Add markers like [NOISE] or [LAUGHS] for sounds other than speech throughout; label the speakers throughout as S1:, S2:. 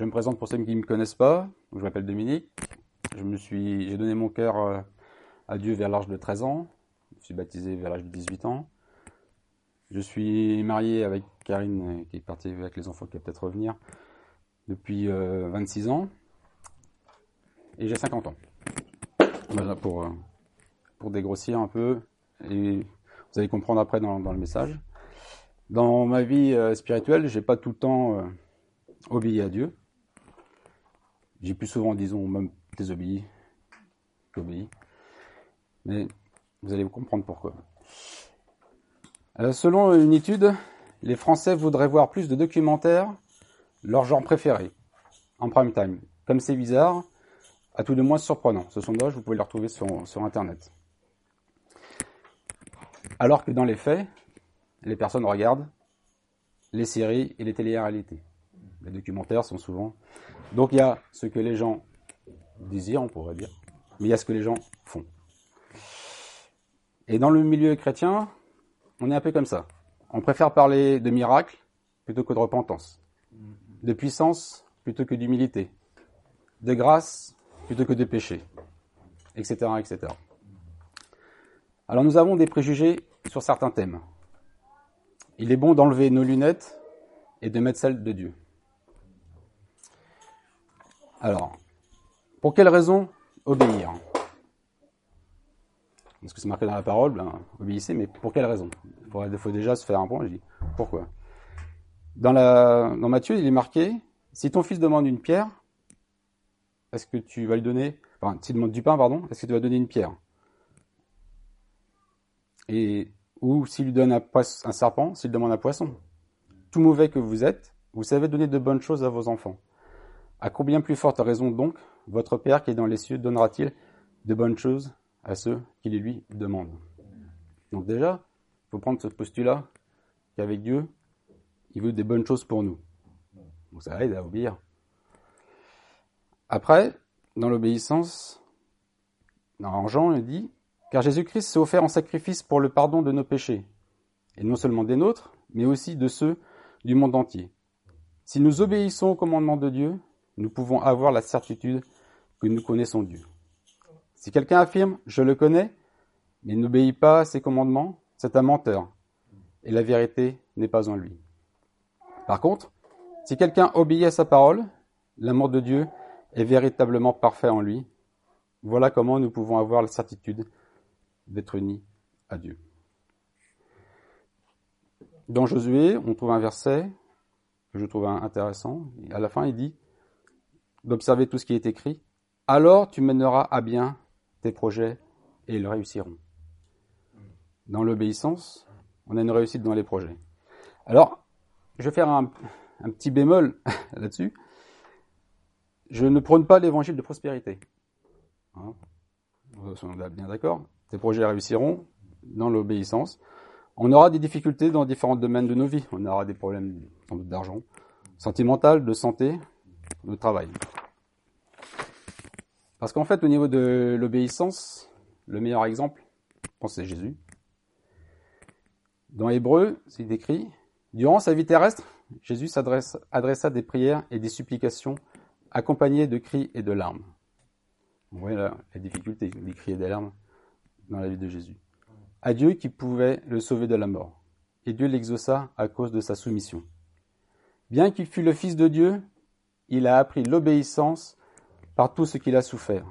S1: Je me présente pour ceux qui ne me connaissent pas. Je m'appelle Dominique. Je me suis, j'ai donné mon cœur euh, à Dieu vers l'âge de 13 ans. Je suis baptisé vers l'âge de 18 ans. Je suis marié avec Karine, qui est partie avec les enfants, qui va peut-être revenir, depuis 26 ans. Et j'ai 50 ans. Voilà, pour, pour dégrossir un peu. Et vous allez comprendre après dans, dans le message. Dans ma vie euh, spirituelle, j'ai pas tout le temps euh, obéi à Dieu. J'ai plus souvent, disons, même désobéi qu'obéi. Mais vous allez comprendre pourquoi. Alors, selon une étude, les Français voudraient voir plus de documentaires, leur genre préféré, en prime time. Comme c'est bizarre, à tout de moins surprenant. Ce sondage, vous pouvez le retrouver sur, sur Internet. Alors que dans les faits, les personnes regardent les séries et les télé-réalités. Les documentaires sont souvent. Donc il y a ce que les gens désirent, on pourrait dire, mais il y a ce que les gens font. Et dans le milieu chrétien, on est un peu comme ça. On préfère parler de miracles plutôt que de repentance, de puissance plutôt que d'humilité, de grâce plutôt que de péché, etc., etc. Alors nous avons des préjugés sur certains thèmes il est bon d'enlever nos lunettes et de mettre celles de Dieu. Alors, pour quelle raison obéir? Parce que c'est marqué dans la parole, ben, obéissez, mais pour quelle raison? Il faut déjà se faire un point, je dis, pourquoi? Dans, Matthieu, il est marqué, si ton fils demande une pierre, est-ce que tu vas lui donner, enfin, s'il demande du pain, pardon, est-ce que tu vas donner une pierre? Et ou s'il lui donne un, un serpent, s'il demande un poisson. Tout mauvais que vous êtes, vous savez donner de bonnes choses à vos enfants. À combien plus forte raison donc votre Père qui est dans les cieux donnera-t-il de bonnes choses à ceux qui les lui demandent? Donc déjà, il faut prendre ce postulat qu'avec Dieu, il veut des bonnes choses pour nous. Donc ça aide à obéir. Après, dans l'obéissance, dans Jean, il dit car Jésus-Christ s'est offert en sacrifice pour le pardon de nos péchés, et non seulement des nôtres, mais aussi de ceux du monde entier. Si nous obéissons au commandement de Dieu, nous pouvons avoir la certitude que nous connaissons Dieu. Si quelqu'un affirme ⁇ Je le connais ⁇ mais n'obéit pas à ses commandements, c'est un menteur, et la vérité n'est pas en lui. Par contre, si quelqu'un obéit à sa parole, l'amour de Dieu est véritablement parfait en lui. Voilà comment nous pouvons avoir la certitude d'être unis à Dieu. Dans Josué, on trouve un verset que je trouve intéressant. À la fin, il dit d'observer tout ce qui est écrit. Alors tu mèneras à bien tes projets et ils réussiront. Dans l'obéissance, on a une réussite dans les projets. Alors, je vais faire un, petit bémol [LAUGHS] là-dessus. Je ne prône pas l'évangile de prospérité. Hein? On est bien d'accord. Tes projets réussiront dans l'obéissance. On aura des difficultés dans différents domaines de nos vies. On aura des problèmes d'argent, sentimental, de santé, de travail. Parce qu'en fait, au niveau de l'obéissance, le meilleur exemple, c'est Jésus. Dans Hébreu, c'est décrit, durant sa vie terrestre, Jésus adressa des prières et des supplications accompagnées de cris et de larmes. Vous voyez la difficulté, des cris et des larmes dans la vie de Jésus. À Dieu qui pouvait le sauver de la mort. Et Dieu l'exauça à cause de sa soumission. Bien qu'il fût le Fils de Dieu, il a appris l'obéissance par tout ce qu'il a souffert.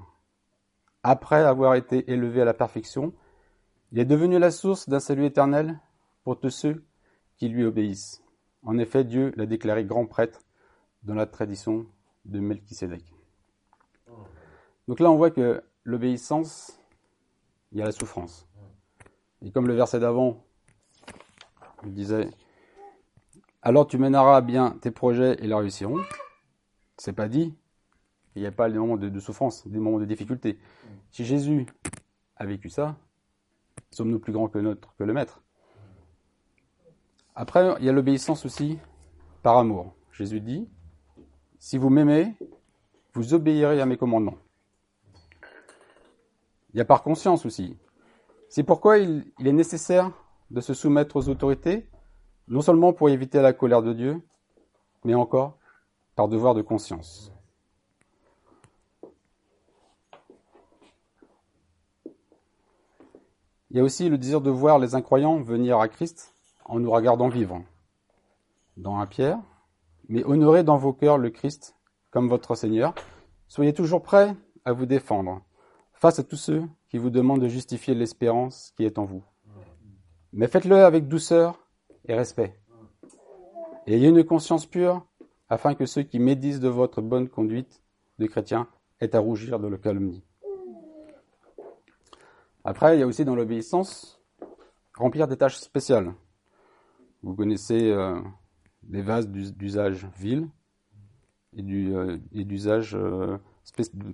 S1: Après avoir été élevé à la perfection, il est devenu la source d'un salut éternel pour tous ceux qui lui obéissent. En effet, Dieu l'a déclaré grand prêtre dans la tradition de Melchisédek. Donc là, on voit que l'obéissance il y a la souffrance. Et comme le verset d'avant disait, alors tu mèneras bien tes projets et ils réussiront. C'est pas dit. Il n'y a pas des moments de, souffrance, des moments de difficulté. Si Jésus a vécu ça, sommes-nous plus grands que, notre, que le Maître? Après, il y a l'obéissance aussi par amour. Jésus dit, si vous m'aimez, vous obéirez à mes commandements. Il y a par conscience aussi. C'est pourquoi il, est nécessaire de se soumettre aux autorités, non seulement pour éviter la colère de Dieu, mais encore par devoir de conscience. Il y a aussi le désir de voir les incroyants venir à Christ en nous regardant vivre. Dans un Pierre, mais honorez dans vos cœurs le Christ comme votre Seigneur. Soyez toujours prêts à vous défendre face à tous ceux qui vous demandent de justifier l'espérance qui est en vous. Mais faites-le avec douceur et respect. Ayez une conscience pure afin que ceux qui médisent de votre bonne conduite de chrétien aient à rougir de le calomnie. Après, il y a aussi dans l'obéissance remplir des tâches spéciales. Vous connaissez euh, les vases d'usage vil et euh, d'usage euh,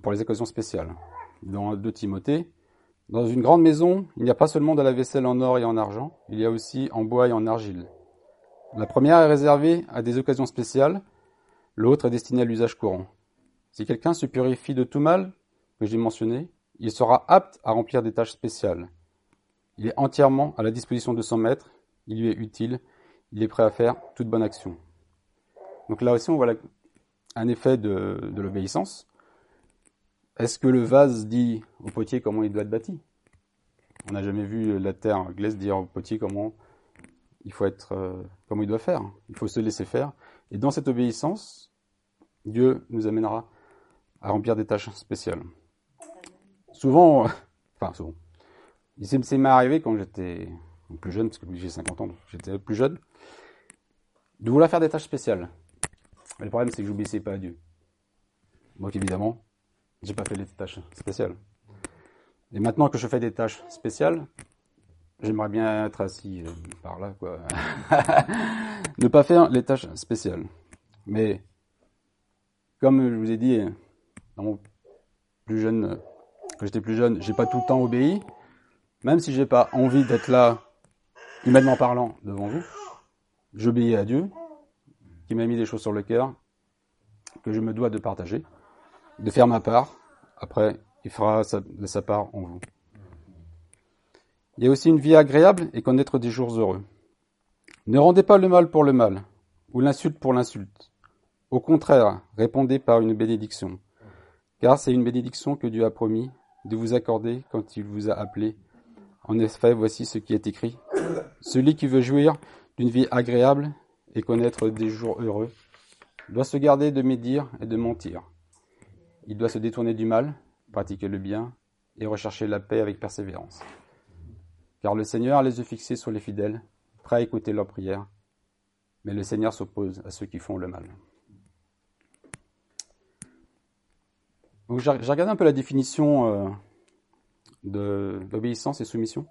S1: pour les occasions spéciales. Dans 2 Timothée, dans une grande maison, il n'y a pas seulement de la vaisselle en or et en argent, il y a aussi en bois et en argile. La première est réservée à des occasions spéciales, l'autre est destinée à l'usage courant. Si quelqu'un se purifie de tout mal, que j'ai mentionné, il sera apte à remplir des tâches spéciales. Il est entièrement à la disposition de son maître, il lui est utile, il est prêt à faire toute bonne action. Donc là aussi, on voit un effet de, de l'obéissance. Est-ce que le vase dit au potier comment il doit être bâti? On n'a jamais vu la terre anglaise dire au potier comment il faut être, euh, comment il doit faire. Il faut se laisser faire. Et dans cette obéissance, Dieu nous amènera à remplir des tâches spéciales. Souvent, [LAUGHS] enfin souvent, c'est m'est arrivé quand j'étais plus jeune, parce que j'ai 50 ans, j'étais plus jeune, de vouloir faire des tâches spéciales. Mais le problème, c'est que j'obéissais pas à Dieu. Donc évidemment, j'ai pas fait les tâches spéciales. Et maintenant que je fais des tâches spéciales, j'aimerais bien être assis euh, par là, quoi. [LAUGHS] ne pas faire les tâches spéciales. Mais, comme je vous ai dit, dans mon plus jeune, quand j'étais plus jeune, j'ai pas tout le temps obéi. Même si j'ai pas envie d'être là, humainement parlant, devant vous, j'obéis à Dieu, qui m'a mis des choses sur le cœur, que je me dois de partager de faire ma part. Après, il fera de sa part en vous. Il y a aussi une vie agréable et connaître des jours heureux. Ne rendez pas le mal pour le mal, ou l'insulte pour l'insulte. Au contraire, répondez par une bénédiction, car c'est une bénédiction que Dieu a promis de vous accorder quand il vous a appelé. En effet, voici ce qui est écrit. Celui qui veut jouir d'une vie agréable et connaître des jours heureux doit se garder de médire et de mentir. Il doit se détourner du mal, pratiquer le bien et rechercher la paix avec persévérance. Car le Seigneur a les yeux fixés sur les fidèles, prêt à écouter leurs prières, mais le Seigneur s'oppose à ceux qui font le mal. j'ai regardé un peu la définition euh, d'obéissance et soumission.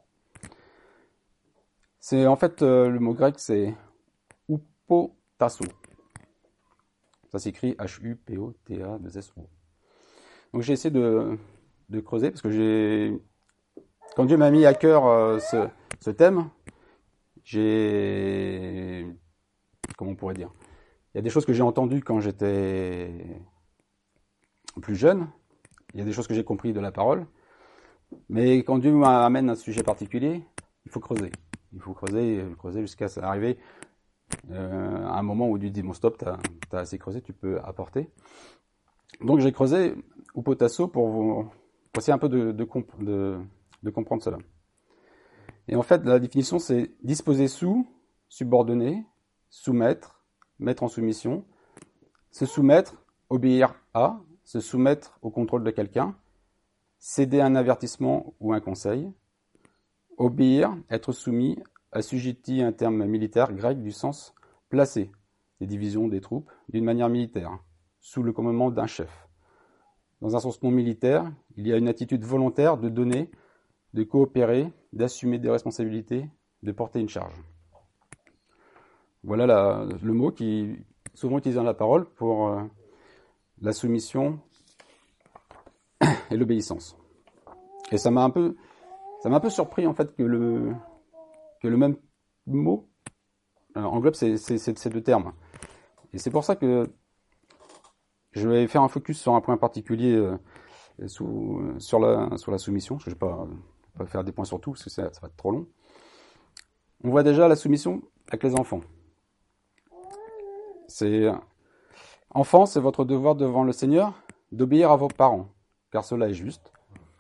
S1: C'est en fait euh, le mot grec c'est upotasso. Ça s'écrit H-U-P-O-T-A-2-S-O. Donc j'ai essayé de, creuser parce que j'ai, quand Dieu m'a mis à cœur euh, ce, thème, j'ai, comment on pourrait dire, il y a des choses que j'ai entendues quand j'étais plus jeune, il y a des choses que j'ai compris de la parole, mais quand Dieu m'amène un sujet particulier, il faut creuser. Il faut creuser, creuser jusqu'à arriver euh, à un moment où Dieu dit bon stop, tu as, assez creusé, tu peux apporter. Donc j'ai creusé Upotasso pour, vous, essayer un peu de, comprendre cela. Et en fait, la définition, c'est disposer sous, subordonner, soumettre, mettre en soumission, se soumettre, obéir à, se soumettre au contrôle de quelqu'un, céder un avertissement ou un conseil, obéir, être soumis, assujetti un terme militaire grec du sens placé, des divisions des troupes, d'une manière militaire sous le commandement d'un chef. Dans un sens non militaire, il y a une attitude volontaire de donner, de coopérer, d'assumer des responsabilités, de porter une charge. Voilà le mot qui est souvent utilisé dans la parole pour euh, la soumission et l'obéissance. Et ça m'a un peu, ça m'a un peu surpris en fait que le, que le même mot euh, englobe ces, ces deux termes. Et c'est pour ça que je vais faire un focus sur un point particulier euh, sur, la, soumission, je ne pas, faire des points sur tout, parce que ça, va être trop long. On voit déjà la soumission avec les enfants. C'est Enfants, c'est votre devoir devant le Seigneur d'obéir à vos parents, car cela est juste.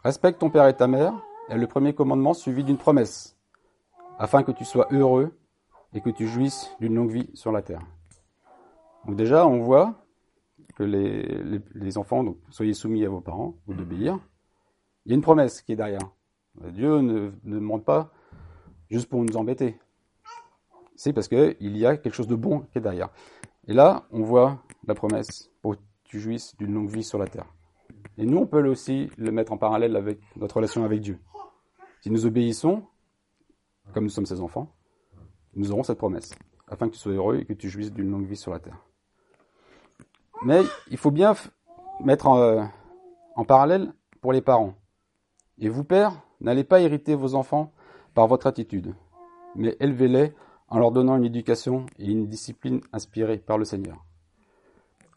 S1: Respecte ton père et ta mère est le premier commandement suivi d'une promesse, afin que tu sois heureux et que tu jouisses d'une longue vie sur la terre. Donc déjà, on voit que les, enfants, donc, soyez soumis à vos parents, ou d'obéir. Il y a une promesse qui est derrière. Dieu ne, demande pas juste pour nous embêter. C'est parce qu'il y a quelque chose de bon qui est derrière. Et là, on voit la promesse pour que tu jouisses d'une longue vie sur la terre. Et nous, on peut aussi le mettre en parallèle avec notre relation avec Dieu. Si nous obéissons, comme nous sommes ses enfants, nous aurons cette promesse, afin que tu sois heureux et que tu jouisses d'une longue vie sur la terre. Mais il faut bien mettre en, en parallèle pour les parents. Et vous, pères, n'allez pas hériter vos enfants par votre attitude, mais élevez-les en leur donnant une éducation et une discipline inspirée par le Seigneur.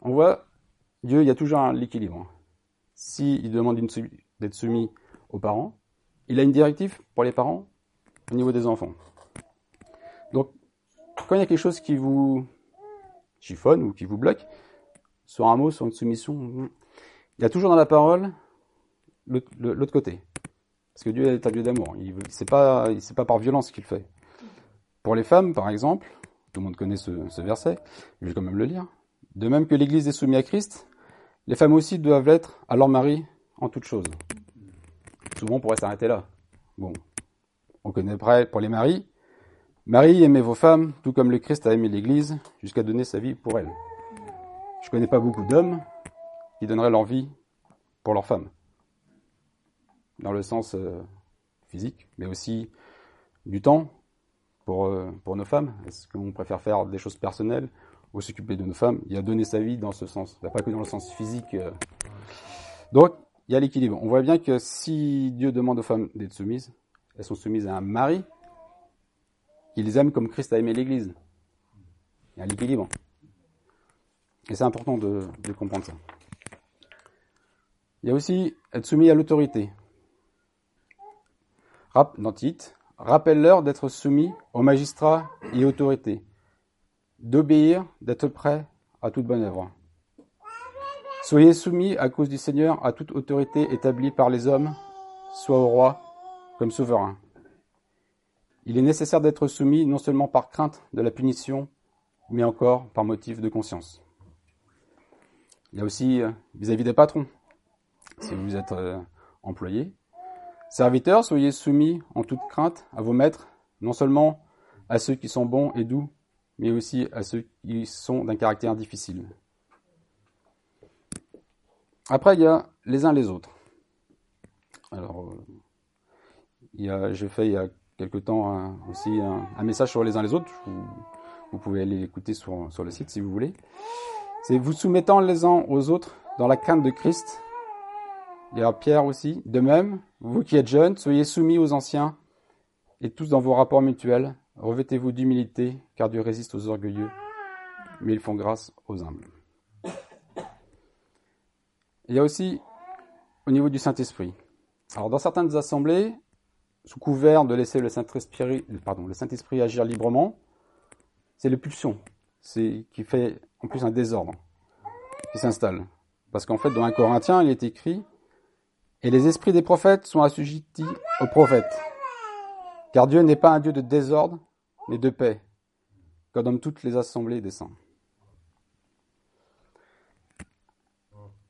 S1: On voit, Dieu, il y a toujours l'équilibre. S'il si demande d'être soumis aux parents, il a une directive pour les parents au niveau des enfants. Donc, quand il y a quelque chose qui vous chiffonne ou qui vous bloque, sur un mot, sur une soumission, il y a toujours dans la parole l'autre côté. Parce que Dieu est un Dieu d'amour. Il c'est pas, par violence qu'il fait. Pour les femmes, par exemple, tout le monde connaît ce, ce verset, je vais quand même le lire. De même que l'Église est soumise à Christ, les femmes aussi doivent l'être à leur mari en toutes choses. Souvent, on pourrait s'arrêter là. Bon, on connaît près pour les maris. Marie, aimez vos femmes, tout comme le Christ a aimé l'Église, jusqu'à donner sa vie pour elle. Je connais pas beaucoup d'hommes qui donneraient leur vie pour leurs femmes. Dans le sens euh, physique, mais aussi du temps pour, euh, pour nos femmes. Est-ce qu'on préfère faire des choses personnelles ou s'occuper de nos femmes? Il y a donner sa vie dans ce sens, pas que dans le sens physique. Euh. Donc, il y a l'équilibre. On voit bien que si Dieu demande aux femmes d'être soumises, elles sont soumises à un mari qui les aime comme Christ a aimé l'Église. Il y a l'équilibre. Et c'est important de, comprendre ça. Il y a aussi être soumis à l'autorité. Rappelle-leur d'être soumis aux magistrats et autorités, d'obéir, d'être prêt à toute bonne œuvre. Soyez soumis à cause du Seigneur à toute autorité établie par les hommes, soit au roi comme souverain. Il est nécessaire d'être soumis non seulement par crainte de la punition, mais encore par motif de conscience. Il y a aussi euh, vis-à-vis des patrons. Si vous êtes euh, employé, serviteurs, soyez soumis en toute crainte à vos maîtres, non seulement à ceux qui sont bons et doux, mais aussi à ceux qui sont d'un caractère difficile. Après, il y a les uns les autres. Alors, euh, j'ai fait il y a quelque temps aussi un, message sur les uns les autres. Vous, vous pouvez aller l'écouter sur, sur le site si vous voulez. C'est vous soumettant les uns aux autres dans la crainte de Christ. Y a Pierre aussi. De même, vous qui êtes jeunes, soyez soumis aux anciens et tous dans vos rapports mutuels. Revêtez-vous d'humilité, car Dieu résiste aux orgueilleux, mais ils font grâce aux humbles. Il y a aussi au niveau du Saint-Esprit. Alors dans certaines assemblées, sous couvert de laisser le Saint-Esprit, agir librement, c'est les pulsions, c'est qui fait en plus un désordre qui s'installe. Parce qu'en fait, dans un Corinthien, il est écrit Et les esprits des prophètes sont assujettis aux prophètes. Car Dieu n'est pas un Dieu de désordre, mais de paix, comme toutes les assemblées des saints.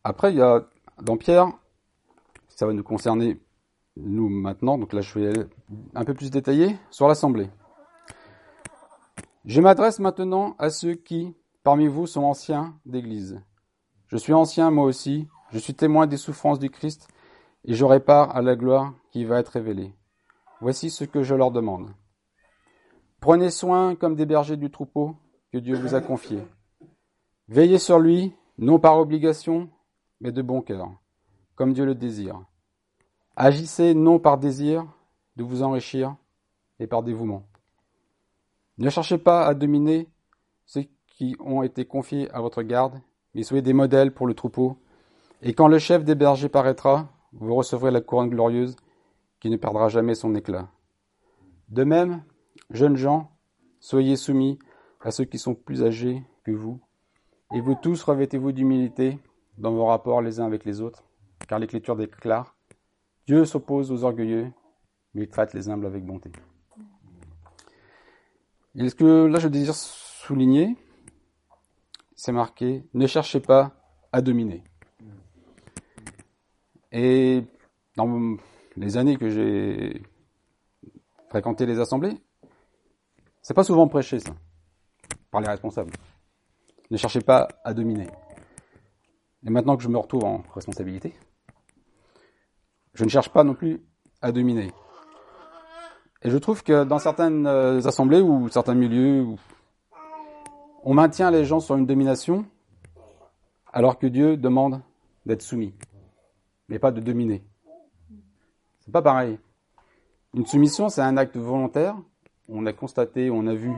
S1: Après, il y a dans Pierre, ça va nous concerner nous maintenant, donc là je vais un peu plus détailler sur l'assemblée. Je m'adresse maintenant à ceux qui, parmi vous, sont anciens d'Église. Je suis ancien moi aussi, je suis témoin des souffrances du Christ, et j'aurai part à la gloire qui va être révélée. Voici ce que je leur demande. Prenez soin comme des bergers du troupeau que Dieu vous a confié. Veillez sur lui, non par obligation, mais de bon cœur, comme Dieu le désire. Agissez non par désir de vous enrichir, mais par dévouement. Ne cherchez pas à dominer ceux qui ont été confiés à votre garde, mais soyez des modèles pour le troupeau. Et quand le chef des bergers paraîtra, vous recevrez la couronne glorieuse qui ne perdra jamais son éclat. De même, jeunes gens, soyez soumis à ceux qui sont plus âgés que vous, Et vous tous revêtez-vous d'humilité dans vos rapports les uns avec les autres, car l'Écriture déclare Dieu s'oppose aux orgueilleux, mais il traite les humbles avec bonté. Et ce que là je désire souligner, c'est marqué Ne cherchez pas à dominer. Et dans les années que j'ai fréquenté les assemblées, c'est pas souvent prêché ça, par les responsables. Ne cherchez pas à dominer. Et maintenant que je me retrouve en responsabilité, je ne cherche pas non plus à dominer. Et je trouve que dans certaines euh, assemblées ou certains milieux, on maintient les gens sur une domination, alors que Dieu demande d'être soumis, mais pas de dominer. C'est pas pareil. Une soumission, c'est un acte volontaire. On a constaté, on a vu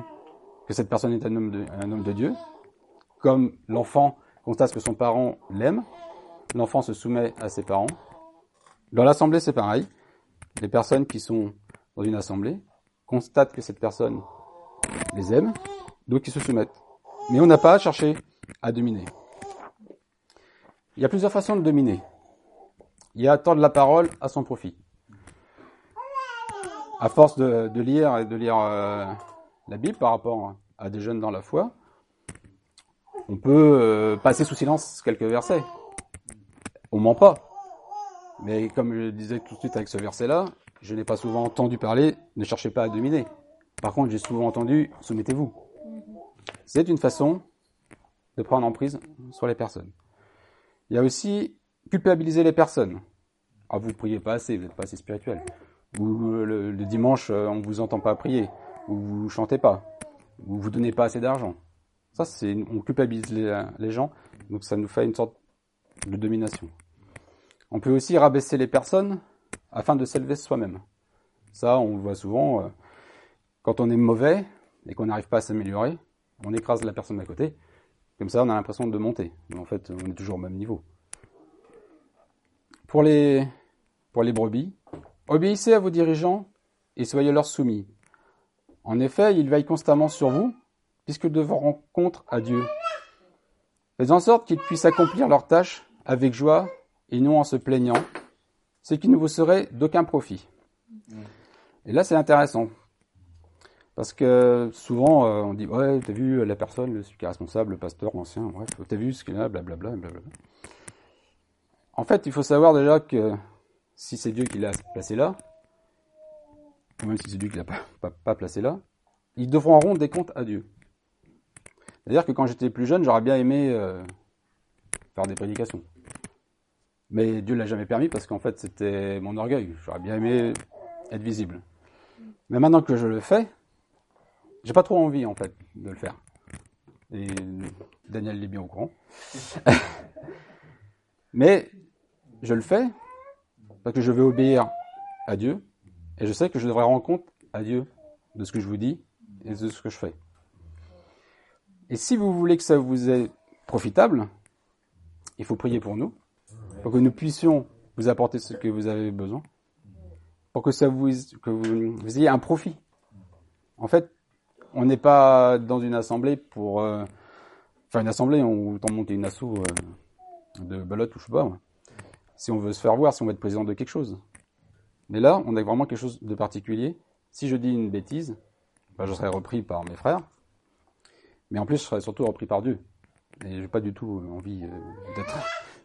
S1: que cette personne est un homme de, Dieu, comme l'enfant constate que son parent l'aime, l'enfant se soumet à ses parents. Dans l'assemblée, c'est pareil. Les personnes qui sont dans une assemblée constatent que cette personne les aime, donc ils se soumettent. Mais on n'a pas à chercher à dominer. Il y a plusieurs façons de dominer. Il y a tendre la parole à son profit. À force de, lire et de lire euh, la Bible par rapport à des jeunes dans la foi, on peut euh, passer sous silence quelques versets. On ment pas. Mais comme je disais tout de suite avec ce verset-là, je n'ai pas souvent entendu parler, ne cherchez pas à dominer. Par contre, j'ai souvent entendu, soumettez-vous. C'est une façon de prendre emprise sur les personnes. Il y a aussi culpabiliser les personnes. Ah, vous priez pas assez, vous n'êtes pas assez spirituel. Ou euh, le, dimanche, euh, on vous entend pas prier. Ou vous chantez pas. Ou vous donnez pas assez d'argent. Ça, c'est, on culpabilise les, gens, donc ça nous fait une sorte de domination. On peut aussi rabaisser les personnes afin de s'élever soi-même. Ça, on le voit souvent. Euh, quand on est mauvais et qu'on n'arrive pas à s'améliorer, on écrase la personne à côté. Comme ça, on a l'impression de monter. Mais en fait, on est toujours au même niveau. Pour les, pour les brebis, obéissez à vos dirigeants et soyez leur soumis. En effet, ils veillent constamment sur vous puisque de vos rencontres à Dieu. Faites en sorte qu'ils puissent accomplir leurs tâches avec joie et non en se plaignant, ce qui ne vous serait d'aucun profit. Et là, c'est intéressant. Parce que souvent, euh, on dit, ouais, t'as vu la personne, qui est responsable, le pasteur, l'ancien, bref, t'as vu ce qu'il a, blablabla, blablabla. En fait, il faut savoir déjà que si c'est Dieu qui l'a placé là, ou même si c'est Dieu qui l'a pas, placé là, ils devront rendre des comptes à Dieu. C'est-à-dire que quand j'étais plus jeune, j'aurais bien aimé euh, faire des prédications. Mais Dieu l'a jamais permis parce qu'en fait, c'était mon orgueil. J'aurais bien aimé être visible. Mais maintenant que je le fais, j'ai pas trop envie en fait de le faire. Et Daniel l'est bien au courant. [LAUGHS] Mais je le fais parce que je veux obéir à Dieu et je sais que je devrais rendre compte à Dieu de ce que je vous dis et de ce que je fais. Et si vous voulez que ça vous est profitable, il faut prier pour nous, pour que nous puissions vous apporter ce que vous avez besoin, pour que ça vous, que vous, ayez un profit. En fait, on n'est pas dans une assemblée pour euh, faire une assemblée on monter une asso euh, de balotte ou je sais pas. Si on veut se faire voir, si on veut être président de quelque chose. Mais là, on a vraiment quelque chose de particulier. Si je dis une bêtise, ben, je serai repris par mes frères. Mais en plus, je serais surtout repris par Dieu. Et j'ai pas du tout envie euh,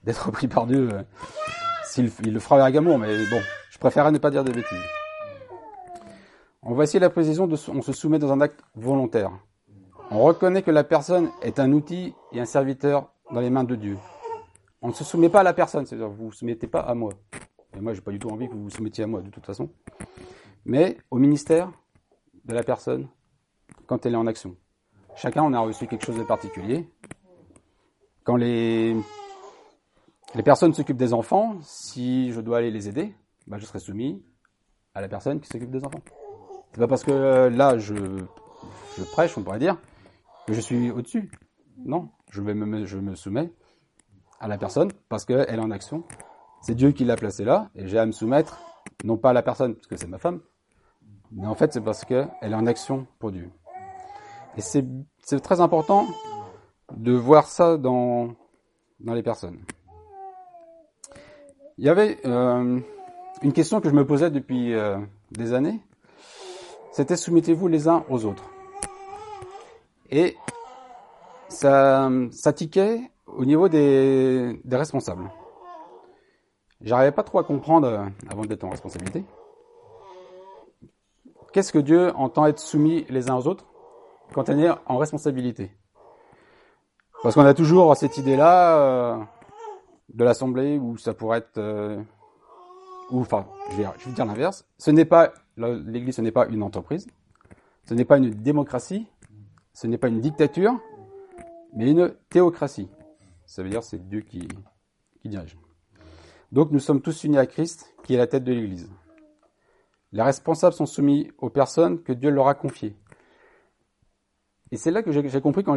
S1: d'être [LAUGHS] repris par Dieu. Euh, s'il il le fera avec amour, mais bon, je préférerais ne pas dire des bêtises. On va essayer la précision de on se soumet dans un acte volontaire. On reconnaît que la personne est un outil et un serviteur dans les mains de Dieu. On ne se soumet pas à la personne, c'est-à-dire vous vous soumettez pas à moi. Et moi, j'ai pas du tout envie que vous vous soumettiez à moi de toute façon. Mais au ministère de la personne quand elle est en action. Chacun, on a reçu quelque chose de particulier. Quand les, les personnes s'occupent des enfants, si je dois aller les aider, bah, je serai soumis à la personne qui s'occupe des enfants. C'est pas parce que euh, là, je, je prêche, on pourrait dire, que je suis au-dessus. Non, je, vais me, je me soumets à la personne parce qu'elle est en action. C'est Dieu qui l'a placée là et j'ai à me soumettre, non pas à la personne parce que c'est ma femme, mais en fait c'est parce qu'elle est en action pour Dieu. Et c'est très important de voir ça dans, dans les personnes. Il y avait euh, une question que je me posais depuis euh, des années, c'était soumettez-vous les uns aux autres. Et ça, ça tiquait au niveau des, des responsables. J'arrivais pas trop à comprendre, euh, avant d'être en responsabilité, qu'est-ce que Dieu entend être soumis les uns aux autres quand on est en responsabilité? Parce qu'on a toujours cette idée-là euh, de l'assemblée où ça pourrait être, euh, ou enfin, je vais, je vais dire l'inverse. Ce n'est pas l'Église, ce n'est pas une entreprise, ce n'est pas une démocratie, ce n'est pas une dictature, mais une théocratie. Ça veut dire c'est Dieu qui, qui dirige. Donc nous sommes tous unis à Christ, qui est la tête de l'Église. Les responsables sont soumis aux personnes que Dieu leur a confiées. Et c'est là que j'ai compris quand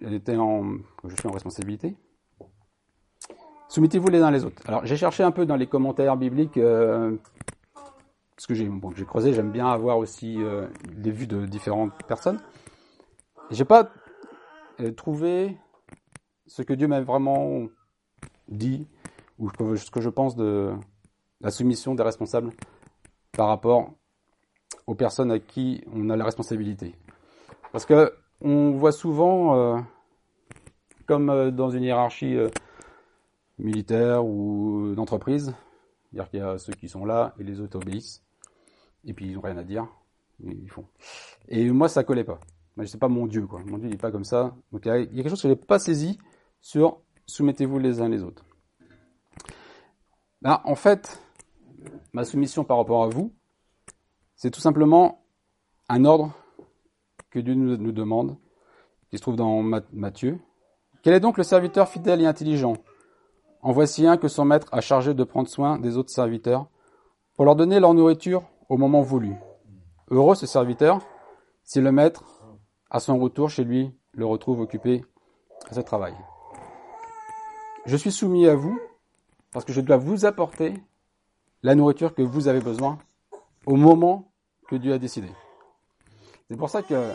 S1: j'étais en, quand je suis en responsabilité. Soumettez-vous les uns les autres. Alors j'ai cherché un peu dans les commentaires bibliques, euh, parce que j'ai bon, creusé, j'aime bien avoir aussi euh, des vues de différentes personnes. J'ai pas euh, trouvé ce que Dieu m'a vraiment dit ou ce que je pense de la soumission des responsables par rapport aux personnes à qui on a la responsabilité. Parce que on voit souvent, euh, comme euh, dans une hiérarchie euh, militaire ou d'entreprise, dire qu'il y a ceux qui sont là et les autres obéissent, et puis ils n'ont rien à dire, ils font. Et moi, ça collait pas. Moi, c'est pas mon Dieu, quoi. Mon Dieu, il n'est pas comme ça. Donc il y, a, quelque chose que je n'ai pas saisi sur soumettez-vous les uns les autres. Ben, en fait, ma soumission par rapport à vous, c'est tout simplement un ordre que Dieu nous, demande, qui se trouve dans Matthieu. Quel est donc le serviteur fidèle et intelligent? En voici un que son maître a chargé de prendre soin des autres serviteurs pour leur donner leur nourriture au moment voulu. Heureux ce serviteur si le maître, à son retour chez lui, le retrouve occupé à ce travail. Je suis soumis à vous parce que je dois vous apporter la nourriture que vous avez besoin au moment que Dieu a décidé. C'est pour ça que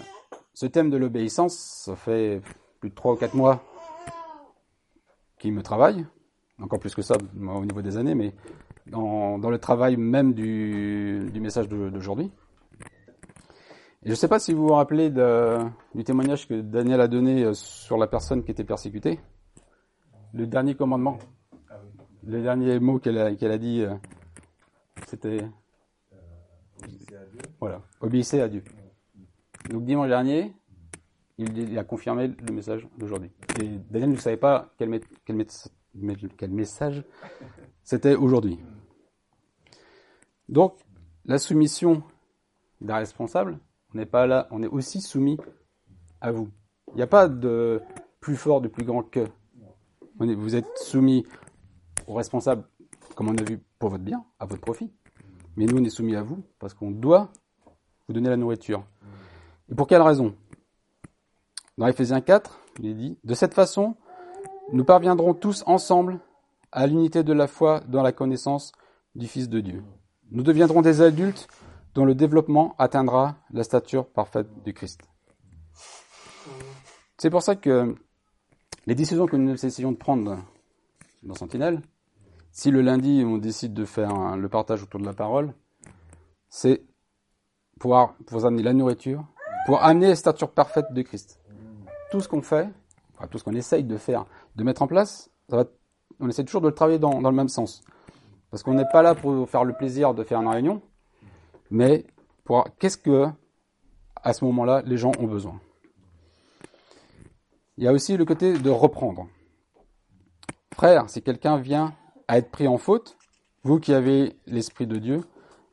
S1: ce thème de l'obéissance, ça fait plus de trois ou quatre mois qu'il me travaille, encore plus que ça au niveau des années, mais dans, le travail même du, message d'aujourd'hui. Et je ne sais pas si vous vous rappelez du témoignage que Daniel a donné euh, sur la personne qui était persécutée. Le dernier commandement. Le dernier mot qu'elle a, a, dit, euh, c'était... Voilà, obéissez à Dieu. Donc dimanche dernier, il, a confirmé le message d'aujourd'hui. Et Daniel ne savait pas quel, quel message c'était aujourd'hui. Donc, la soumission d'un responsable, on n'est pas là, on est aussi soumis à vous. Il n'y a pas de plus fort, de plus grand que. Vous êtes soumis au responsable, comme on a vu, pour votre bien, à votre profit. Mais nous, on est soumis à vous parce qu'on doit vous donner la nourriture. Et pour quelle raison? Dans Ephésiens 4, il est dit, de cette façon, nous parviendrons tous ensemble à l'unité de la foi dans la connaissance du Fils de Dieu. Nous deviendrons des adultes dont le développement atteindra la stature parfaite du Christ. C'est pour ça que les décisions que nous essayons de prendre dans Sentinelle, si le lundi on décide de faire le partage autour de la parole, c'est pour amener la nourriture, pour amener la stature parfaite de Christ. Tout ce qu'on fait, enfin, tout ce qu'on essaye de faire, de mettre en place, on essaie toujours de le travailler dans, le même sens. Parce qu'on n'est pas là pour faire le plaisir de faire une réunion, mais pour qu'est-ce que, à ce moment-là, les gens ont besoin? Il y a aussi le côté de reprendre. Frère, si quelqu'un vient à être pris en faute, vous qui avez l'Esprit de Dieu,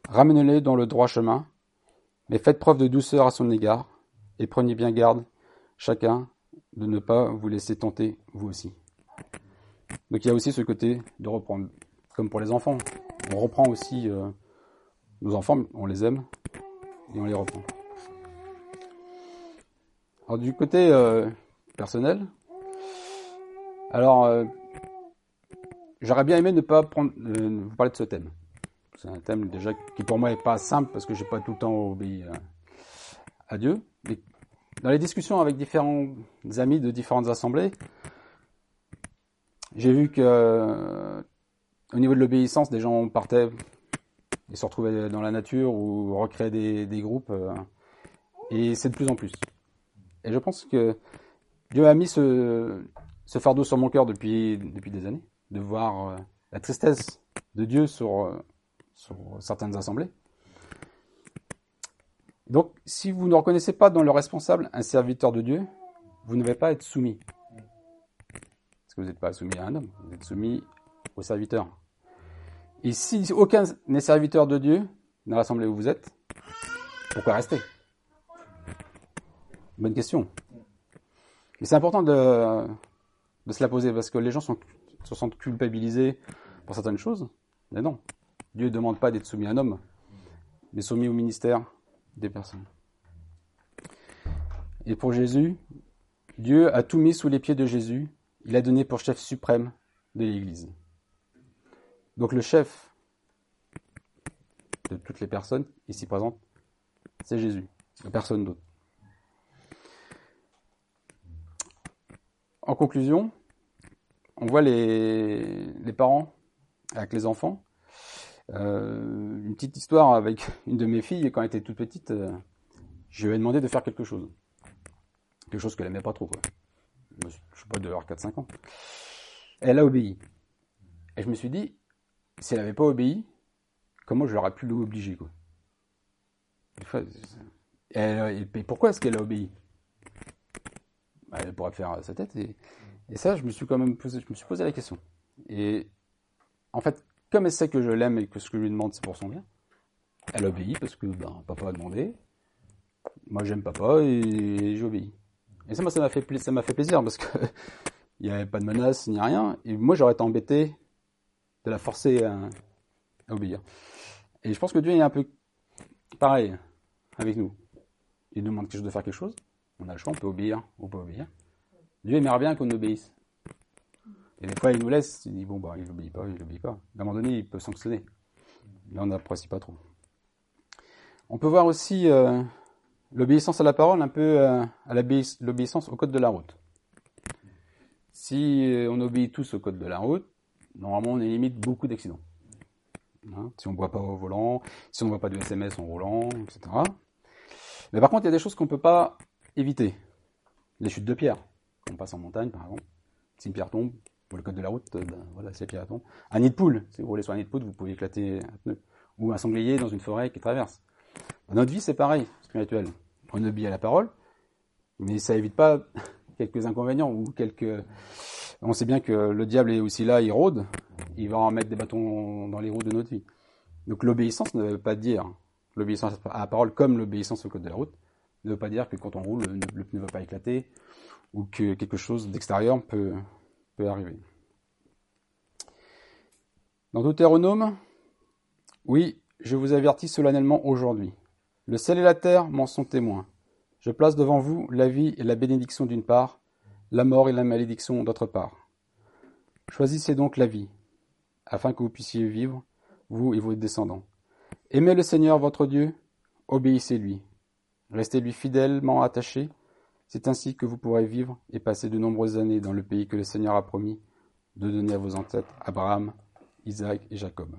S1: ramenez-le dans le droit chemin, mais faites preuve de douceur à son égard, et prenez bien garde, chacun, de ne pas vous laisser tenter, vous aussi. Donc il y a aussi ce côté de reprendre, comme pour les enfants. On reprend aussi euh, nos enfants, on les aime, et on les reprend. Alors du côté euh, personnel, alors euh, j'aurais bien aimé ne pas prendre, vous parler de ce thème. C'est un thème déjà qui pour moi est pas simple parce que j'ai pas tout le temps obéi à, Dieu. Mais dans les discussions avec différents amis de différentes assemblées, j'ai vu que au niveau de l'obéissance, des gens partaient et se retrouvaient dans la nature ou recréaient des, groupes. euh, et c'est de plus en plus. Et je pense que Dieu a mis ce, fardeau sur mon cœur depuis, depuis des années, de voir euh, la tristesse de Dieu sur, euh, sur certaines assemblées. Donc, si vous ne reconnaissez pas dans le responsable un serviteur de Dieu, vous ne devez pas être soumis. Parce que vous n'êtes pas soumis à un homme, vous êtes soumis au serviteur. Et si aucun n'est serviteur de Dieu dans l'assemblée où vous êtes, pourquoi rester? Bonne question. Mais c'est important de, de se la poser parce que les gens se sentent culpabilisés pour certaines choses. Mais non, Dieu ne demande pas d'être soumis à un homme, mais soumis au ministère des personnes. Et pour Jésus, Dieu a tout mis sous les pieds de Jésus. Il a donné pour chef suprême de l'Église. Donc le chef de toutes les personnes ici présentes, c'est Jésus, personne d'autre. En conclusion, on voit les, parents avec les enfants. Euh, une petite histoire avec [LAUGHS] une de mes filles, quand elle était toute petite, euh, je lui ai demandé de faire quelque chose. Quelque chose qu'elle aimait pas trop. Je sais pas, de leur 4-5 ans. Elle a obéi. Et je me suis dit, si elle n'avait pas obéi, comment je l'aurais pu l'obliger pourquoi est-ce qu'elle a obéi? Elle pourrait faire sa tête. Et, ça, je me suis quand même posé, je me suis posé la question. Et en fait, comme elle sait que je l'aime et que ce que je lui demande c'est pour son bien, elle obéit parce que ben, papa a demandé. Moi j'aime papa et j'obéis. Et ça, moi, ça m'a fait, fait plaisir parce que [LAUGHS] il n'y avait pas de menace ni rien. Et moi j'aurais été embêté de la forcer à, à obéir. Et je pense que Dieu est un peu pareil avec nous. Il nous demande quelque chose de faire quelque chose. On a le choix, on peut obéir ou pas obéir. Dieu aimerait bien qu'on obéisse. Et des fois, il nous laisse, il dit, bon, bah, il n'obéit pas, il n'obéit pas. À un moment donné, il peut sanctionner. Là, on n'apprécie pas trop. On peut voir aussi euh, l'obéissance à la parole un peu euh, à l'obéis- l'obéissance au code de la route. Si euh, on obéit tous au code de la route, normalement, on élimine beaucoup d'accidents. Hein, si on ne boit pas au volant, si on ne voit pas de SMS en roulant, etc. Mais par contre, il y a des choses qu'on ne peut pas éviter. Les chutes de pierre. Quand on passe en montagne, par exemple. Si une pierre tombe, pour le code de la route, euh, ben, voilà, c'est la pierre tombe. Un nid de poule. Si vous roulez sur un nid de poule, vous pouvez éclater un pneu. Ou un sanglier dans une forêt qui traverse. Dans notre vie, c'est pareil, spirituel. On obéit à la parole, mais ça évite pas [LAUGHS] quelques inconvénients ou quelques. On sait bien que le diable est aussi là, il rôde. Il va en mettre des bâtons dans les roues de notre vie. Donc l'obéissance ne veut pas dire l'obéissance à la parole comme l'obéissance au code de la route ne veut pas dire que quand on roule, le, pneu ne va pas éclater ou que quelque chose d'extérieur peut, peut arriver. Dans Deutéronome, oui, je vous avertis solennellement aujourd'hui. Le ciel et la terre m'en sont témoins. Je place devant vous la vie et la bénédiction d'une part, la mort et la malédiction d'autre part. Choisissez donc la vie, afin que vous puissiez vivre, vous et vos descendants. Aimez le Seigneur votre Dieu, obéissez-lui. Restez-lui fidèlement attachés. C'est ainsi que vous pourrez vivre et passer de nombreuses années dans le pays que le Seigneur a promis de donner à vos ancêtres Abraham, Isaac et Jacob.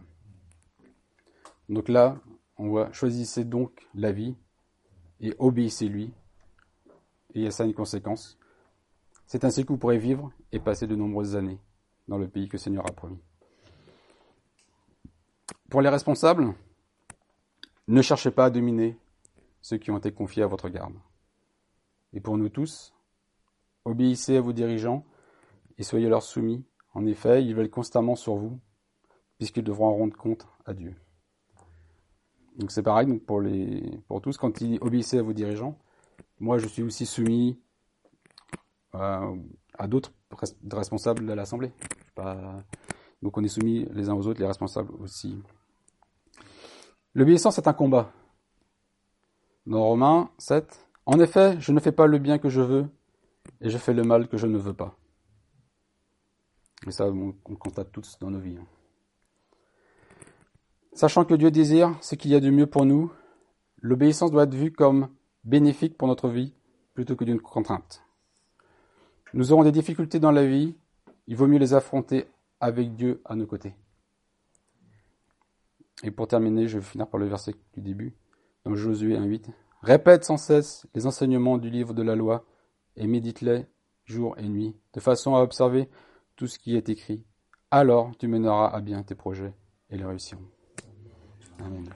S1: Donc là, on voit choisissez donc la vie et obéissez-lui. Et il y a ça une conséquence. C'est ainsi que vous pourrez vivre et passer de nombreuses années dans le pays que le Seigneur a promis. Pour les responsables, ne cherchez pas à dominer ceux qui ont été confiés à votre garde. Et pour nous tous, obéissez à vos dirigeants et soyez leur soumis. En effet, ils veulent constamment sur vous, puisqu'ils devront en rendre compte à Dieu. Donc c'est pareil pour, les, pour tous, quand ils obéissez à vos dirigeants, moi je suis aussi soumis euh, à d'autres res- responsables de l'Assemblée. Donc on est soumis les uns aux autres, les responsables aussi. L'obéissance est un combat. Dans Romains 7, En effet, je ne fais pas le bien que je veux, et je fais le mal que je ne veux pas. Et ça, on, on constate tous dans nos vies. hein. Sachant que Dieu désire ce qu'il y a de mieux pour nous, l'obéissance doit être vue comme bénéfique pour notre vie plutôt que d'une contrainte. Nous aurons des difficultés dans la vie, il vaut mieux les affronter avec Dieu à nos côtés. Et pour terminer, je vais finir par le verset du début, dans Josué 1.8. Répète sans cesse les enseignements du livre de la loi et médite-les jour et nuit, de façon à observer tout ce qui est écrit. Alors tu mèneras à bien tes projets et les réussiront. Amen.